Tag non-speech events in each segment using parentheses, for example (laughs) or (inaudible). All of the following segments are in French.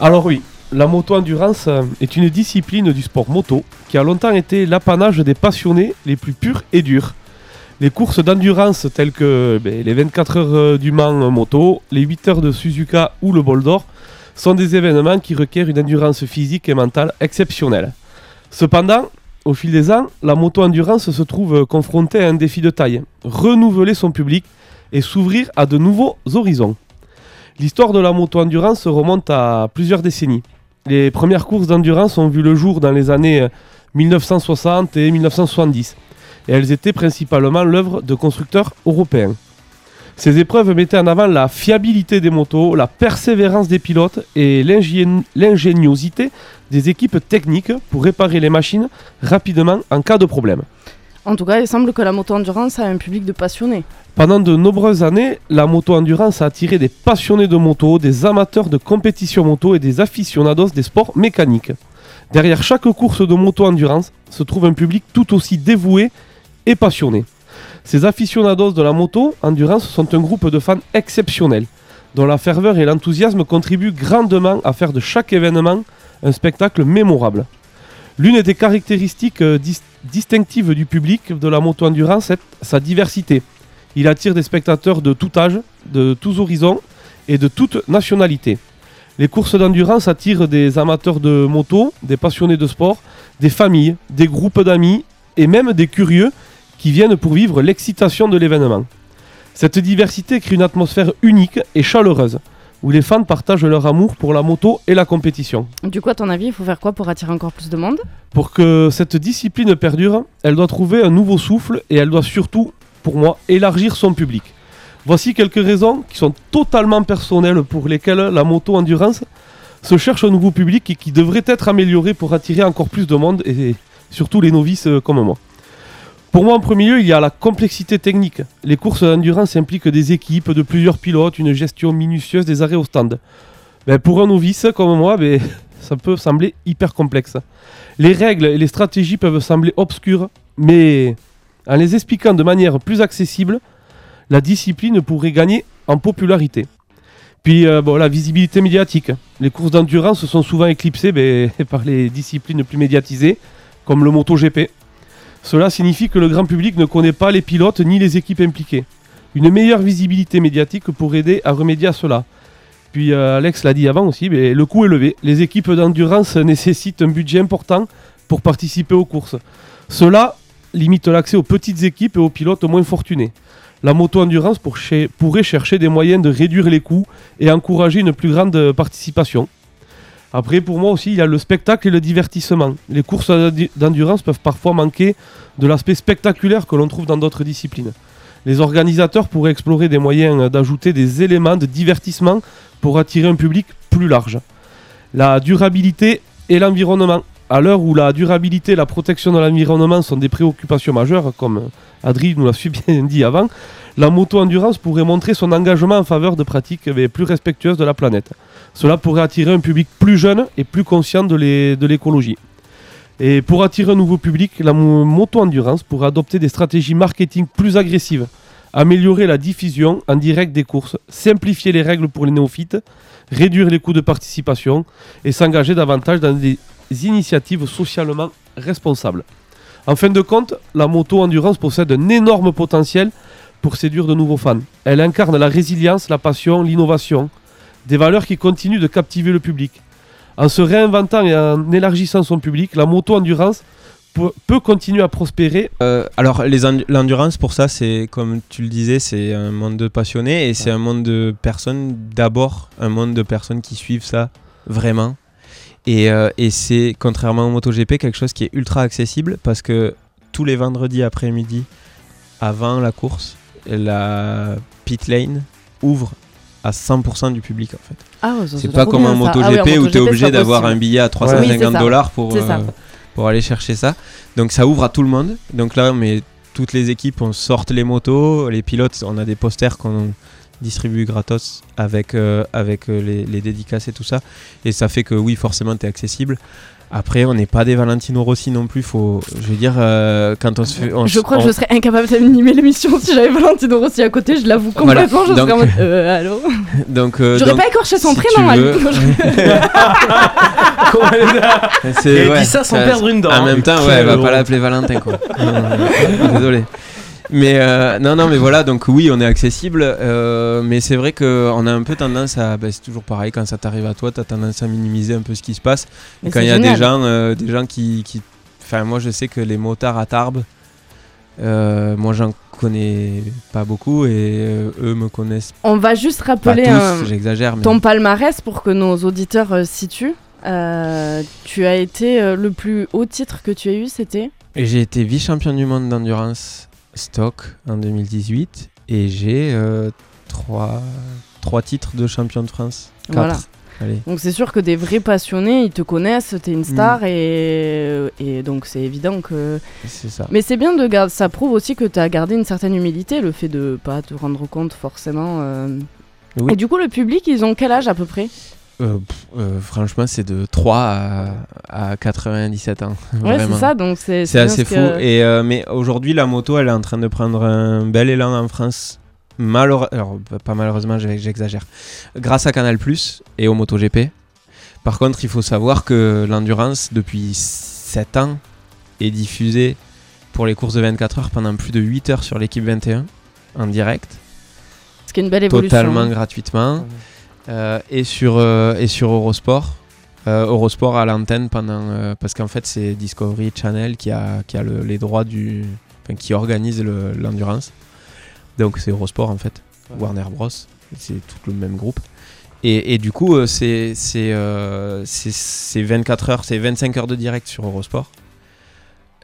Alors oui, la moto-endurance euh, est une discipline du sport moto qui a longtemps été l'apanage des passionnés les plus purs et durs. Les courses d'endurance telles que ben, les 24 heures euh, du Mans moto, les 8 heures de Suzuka ou le Bol d'Or sont des événements qui requièrent une endurance physique et mentale exceptionnelle. Cependant, au fil des ans, la moto-endurance se trouve confrontée à un défi de taille, renouveler son public et s'ouvrir à de nouveaux horizons. L'histoire de la moto-endurance remonte à plusieurs décennies. Les premières courses d'endurance ont vu le jour dans les années 1960 et 1970, et elles étaient principalement l'œuvre de constructeurs européens. Ces épreuves mettaient en avant la fiabilité des motos, la persévérance des pilotes et l'ingéniosité des équipes techniques pour réparer les machines rapidement en cas de problème. En tout cas, il semble que la moto-endurance a un public de passionnés. Pendant de nombreuses années, la moto-endurance a attiré des passionnés de moto, des amateurs de compétition moto et des aficionados des sports mécaniques. Derrière chaque course de moto-endurance se trouve un public tout aussi dévoué et passionné. Ces aficionados de la moto-endurance sont un groupe de fans exceptionnels, dont la ferveur et l'enthousiasme contribuent grandement à faire de chaque événement un spectacle mémorable. L'une des caractéristiques euh, distinctives du public de la moto-endurance est sa diversité. Il attire des spectateurs de tout âge, de tous horizons et de toute nationalité. Les courses d'endurance attirent des amateurs de moto, des passionnés de sport, des familles, des groupes d'amis et même des curieux qui viennent pour vivre l'excitation de l'événement. Cette diversité crée une atmosphère unique et chaleureuse où les fans partagent leur amour pour la moto et la compétition. Du coup, à ton avis, il faut faire quoi pour attirer encore plus de monde? Pour que cette discipline perdure, elle doit trouver un nouveau souffle et elle doit surtout, pour moi, élargir son public. Voici quelques raisons qui sont totalement personnelles pour lesquelles la moto endurance se cherche un nouveau public et qui devrait être amélioré pour attirer encore plus de monde et surtout les novices comme moi. Pour moi, en premier lieu, il y a la complexité technique. Les courses d'endurance impliquent des équipes de plusieurs pilotes, une gestion minutieuse des arrêts au stand. Ben, pour un novice comme moi, ben, (laughs) ça peut sembler hyper complexe. Les règles et les stratégies peuvent sembler obscures, mais en les expliquant de manière plus accessible, la discipline pourrait gagner en popularité. Puis euh, la visibilité médiatique. Les courses d'endurance sont souvent éclipsées ben, (laughs) par les disciplines plus médiatisées, comme le MotoGP. Cela signifie que le grand public ne connaît pas les pilotes ni les équipes impliquées. Une meilleure visibilité médiatique pour aider à remédier à cela. Puis euh, Alex l'a dit avant aussi, le coût est élevé. Les équipes d'endurance nécessitent un budget important pour participer aux courses. Cela limite l'accès aux petites équipes et aux pilotes moins fortunés. La moto-endurance pourrait chercher des moyens de réduire les coûts et encourager une plus grande participation. Après, pour moi aussi, il y a le spectacle et le divertissement. Les courses d'endurance peuvent parfois manquer de l'aspect spectaculaire que l'on trouve dans d'autres disciplines. Les organisateurs pourraient explorer des moyens d'ajouter des éléments de divertissement pour attirer un public plus large. La durabilité et l'environnement. À l'heure où la durabilité et la protection de l'environnement sont des préoccupations majeures, comme Adri nous l'a bien (laughs) dit avant, la moto-endurance pourrait montrer son engagement en faveur de pratiques plus respectueuses de la planète. Cela pourrait attirer un public plus jeune et plus conscient de l'écologie. Et pour attirer un nouveau public, la moto-endurance pourrait adopter des stratégies marketing plus agressives, améliorer la diffusion en direct des courses, simplifier les règles pour les néophytes, réduire les coûts de participation et s'engager davantage dans des initiatives socialement responsables. En fin de compte, la moto-endurance possède un énorme potentiel pour séduire de nouveaux fans. Elle incarne la résilience, la passion, l'innovation, des valeurs qui continuent de captiver le public. En se réinventant et en élargissant son public, la moto-endurance peut continuer à prospérer. Euh, alors l'endurance pour ça c'est comme tu le disais c'est un monde de passionnés et c'est un monde de personnes d'abord un monde de personnes qui suivent ça vraiment et, euh, et c'est contrairement au MotoGP quelque chose qui est ultra accessible parce que tous les vendredis après-midi avant la course la pit lane ouvre à 100% du public en fait. Ah c'est pas comme un MotoGP ah où tu es obligé d'avoir un billet à 350 dollars pour, euh, pour aller chercher ça. Donc ça ouvre à tout le monde. Donc là, mais toutes les équipes, on sorte les motos, les pilotes, on a des posters distribué gratos avec, euh, avec euh, les, les dédicaces et tout ça. Et ça fait que oui, forcément, tu es accessible. Après, on n'est pas des Valentino Rossi non plus. Faut, je veux dire, euh, quand on se fait. on Je crois que je serais incapable d'animer l'émission si j'avais Valentino Rossi à côté, je l'avoue Voilà. complètement. Je serais Donc- en mode. Euh, allô? (laughs) Donc, euh, J'aurais donc, pas écorché son si prénom, tu veux- c'est ouais, (laughs) dit ça sans ça- perdre une dent. En hein. même temps, ouais, elle va pas l'appeler Valentin, quoi. Euh, (laughs) Désolé. Mais euh, non, non, mais voilà, donc oui, on est accessible, euh, mais c'est vrai qu'on a un peu tendance à, bah, c'est toujours pareil, quand ça t'arrive à toi, t'as tendance à minimiser un peu ce qui se passe. Mais quand il y a des gens, euh, des gens qui, qui, enfin, moi je sais que les motards à Tarbes, moi j'en connais pas beaucoup et eux me connaissent On va juste pas rappeler tous, j'exagère, mais ton palmarès pour que nos auditeurs situent. Tu as été le plus haut titre que tu as eu, c'était? Et j'ai été vice-champion du monde d'endurance stock en 2018 et j'ai euh, trois, trois titres de champion de France. Quatre. Voilà. Allez. Donc c'est sûr que des vrais passionnés, ils te connaissent, t'es une Mm. star et, et donc c'est évident que... C'est ça. Mais c'est bien de garder, ça prouve aussi que tu as gardé une certaine humilité, le fait de pas te rendre compte forcément. euh. Oui. Et du coup, le public, ils ont quel âge à peu près? Euh, euh, franchement, c'est de 3 à, à 97 ans. Ouais, c'est ça, donc c'est assez fou. que- Et, euh, mais aujourd'hui, la moto, elle est en train de prendre un bel élan en France. Malheure- Alors, bah, pas malheureusement, j'exagère. Grâce à Canal et au MotoGP. Par contre, il faut savoir que l'endurance, depuis 7 ans, est diffusée pour les courses de 24 heures pendant plus de 8 heures sur l'équipe 21 en direct, Ce qui est une belle évolution. totalement hein. gratuitement, et, sur, euh, et sur Eurosport. Euh, Eurosport à l'antenne pendant euh, parce qu'en fait c'est Discovery Channel qui a, qui a le- les droits du enfin, qui organise le- l'endurance. Donc c'est Eurosport en fait. Warner Bros. C'est tout le même groupe. Et, et du coup euh, c'est c'est euh, c'est- c'est 24 heures c'est 25 heures de direct sur Eurosport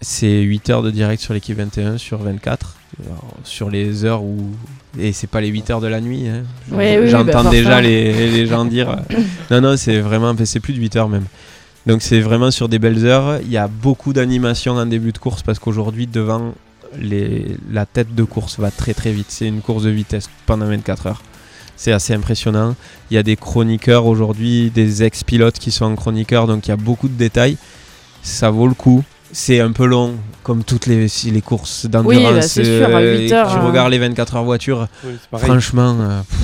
c'est 8 heures de direct sur l'équipe 21 sur 24 Alors, sur les heures où et c'est pas les 8 heures de la nuit hein. Oui, j'entends bah, déjà les, les gens dire euh, (coughs) non non c'est vraiment c'est plus de 8 heures même. Donc c'est vraiment sur des belles heures. Il y a beaucoup d'animation en début de course parce qu'aujourd'hui devant les, la tête de course va très très vite. C'est une course de vitesse pendant 24 heures. C'est assez impressionnant. Il y a des chroniqueurs aujourd'hui des ex-pilotes qui sont en chroniqueurs donc il y a beaucoup de détails. Ça vaut le coup c'est un peu long comme toutes les, si les courses d'endurance Oui, bah, c'est sûr, à euh, 8 heures, tu hein. regardes les 24 heures Oui, pareil. Franchement, euh, pff,